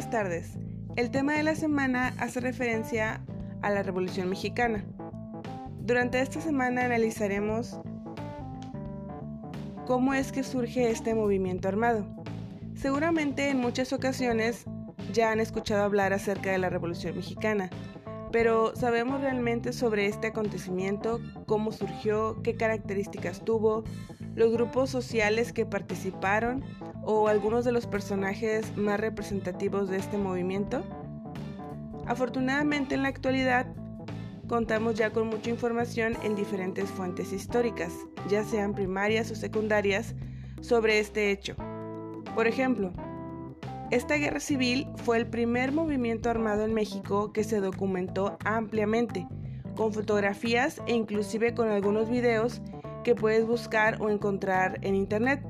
buenas tardes. El tema de la semana hace referencia a la Revolución Mexicana. Durante esta semana analizaremos cómo es que surge este movimiento armado. Seguramente en muchas ocasiones ya han escuchado hablar acerca de la Revolución Mexicana, pero ¿sabemos realmente sobre este acontecimiento, cómo surgió, qué características tuvo, los grupos sociales que participaron o algunos de los personajes más representativos de este movimiento? Afortunadamente en la actualidad contamos ya con mucha información en diferentes fuentes históricas, ya sean primarias o secundarias, sobre este hecho. Por ejemplo, esta guerra civil fue el primer movimiento armado en México que se documentó ampliamente, con fotografías e inclusive con algunos videos que puedes buscar o encontrar en internet.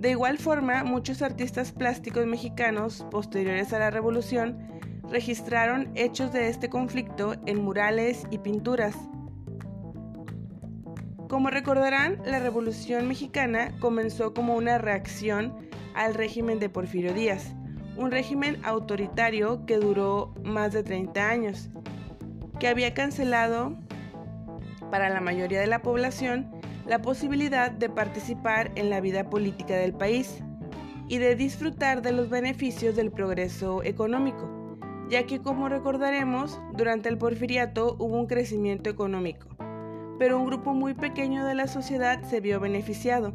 De igual forma, muchos artistas plásticos mexicanos posteriores a la revolución registraron hechos de este conflicto en murales y pinturas. Como recordarán, la Revolución Mexicana comenzó como una reacción al régimen de Porfirio Díaz, un régimen autoritario que duró más de 30 años, que había cancelado para la mayoría de la población la posibilidad de participar en la vida política del país y de disfrutar de los beneficios del progreso económico ya que como recordaremos, durante el porfiriato hubo un crecimiento económico, pero un grupo muy pequeño de la sociedad se vio beneficiado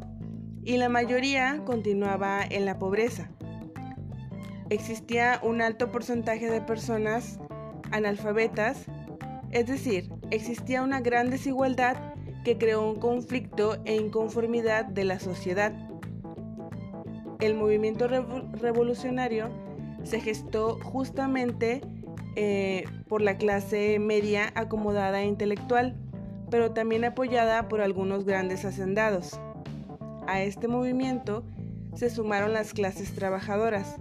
y la mayoría continuaba en la pobreza. Existía un alto porcentaje de personas analfabetas, es decir, existía una gran desigualdad que creó un conflicto e inconformidad de la sociedad. El movimiento revolucionario se gestó justamente eh, por la clase media acomodada e intelectual, pero también apoyada por algunos grandes hacendados. A este movimiento se sumaron las clases trabajadoras,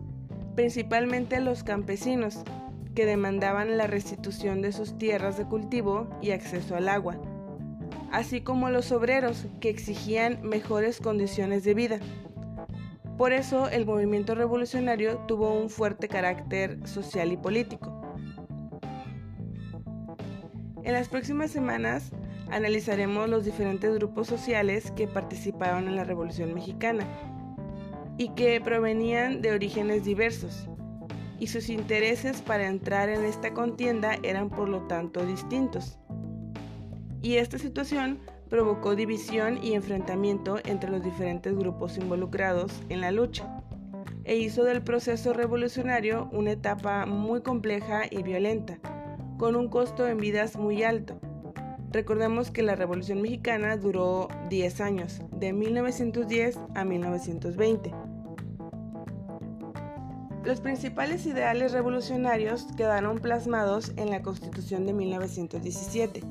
principalmente los campesinos, que demandaban la restitución de sus tierras de cultivo y acceso al agua, así como los obreros, que exigían mejores condiciones de vida. Por eso el movimiento revolucionario tuvo un fuerte carácter social y político. En las próximas semanas analizaremos los diferentes grupos sociales que participaron en la Revolución Mexicana y que provenían de orígenes diversos, y sus intereses para entrar en esta contienda eran por lo tanto distintos. Y esta situación provocó división y enfrentamiento entre los diferentes grupos involucrados en la lucha e hizo del proceso revolucionario una etapa muy compleja y violenta, con un costo en vidas muy alto. Recordemos que la Revolución Mexicana duró 10 años, de 1910 a 1920. Los principales ideales revolucionarios quedaron plasmados en la Constitución de 1917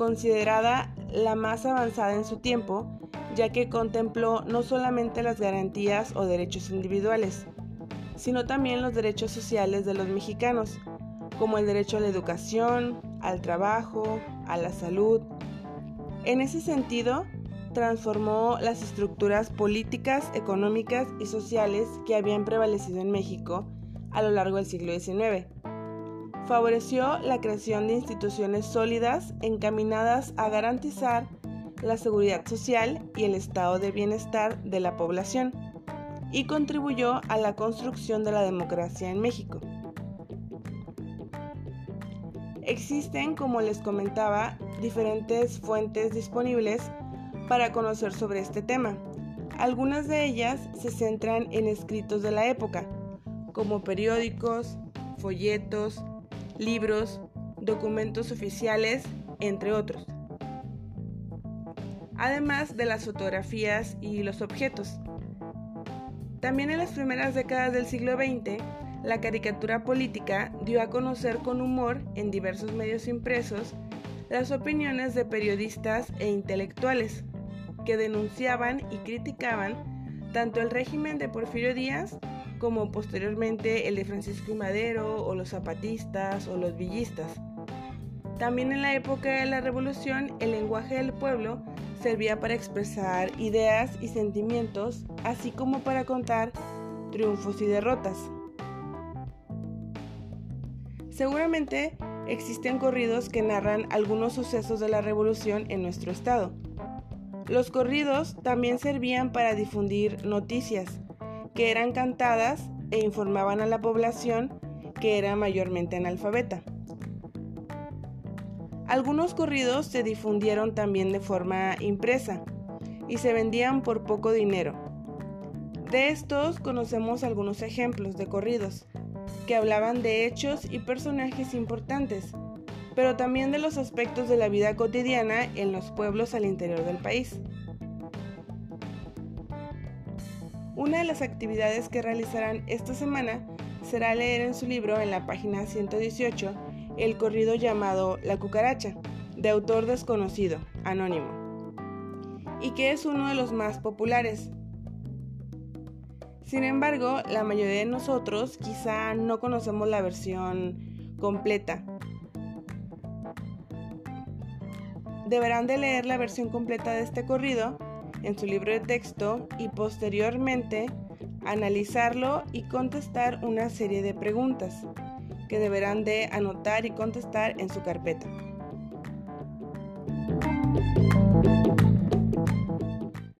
considerada la más avanzada en su tiempo, ya que contempló no solamente las garantías o derechos individuales, sino también los derechos sociales de los mexicanos, como el derecho a la educación, al trabajo, a la salud. En ese sentido, transformó las estructuras políticas, económicas y sociales que habían prevalecido en México a lo largo del siglo XIX favoreció la creación de instituciones sólidas encaminadas a garantizar la seguridad social y el estado de bienestar de la población y contribuyó a la construcción de la democracia en México. Existen, como les comentaba, diferentes fuentes disponibles para conocer sobre este tema. Algunas de ellas se centran en escritos de la época, como periódicos, folletos, libros, documentos oficiales, entre otros. Además de las fotografías y los objetos. También en las primeras décadas del siglo XX, la caricatura política dio a conocer con humor en diversos medios impresos las opiniones de periodistas e intelectuales que denunciaban y criticaban tanto el régimen de Porfirio Díaz como posteriormente el de Francisco y Madero o los zapatistas o los villistas. También en la época de la Revolución el lenguaje del pueblo servía para expresar ideas y sentimientos, así como para contar triunfos y derrotas. Seguramente existen corridos que narran algunos sucesos de la revolución en nuestro estado. Los corridos también servían para difundir noticias, que eran cantadas e informaban a la población que era mayormente analfabeta. Algunos corridos se difundieron también de forma impresa y se vendían por poco dinero. De estos conocemos algunos ejemplos de corridos que hablaban de hechos y personajes importantes, pero también de los aspectos de la vida cotidiana en los pueblos al interior del país. Una de las actividades que realizarán esta semana será leer en su libro en la página 118 el corrido llamado La cucaracha, de autor desconocido, anónimo, y que es uno de los más populares. Sin embargo, la mayoría de nosotros quizá no conocemos la versión completa. Deberán de leer la versión completa de este corrido en su libro de texto y posteriormente analizarlo y contestar una serie de preguntas que deberán de anotar y contestar en su carpeta.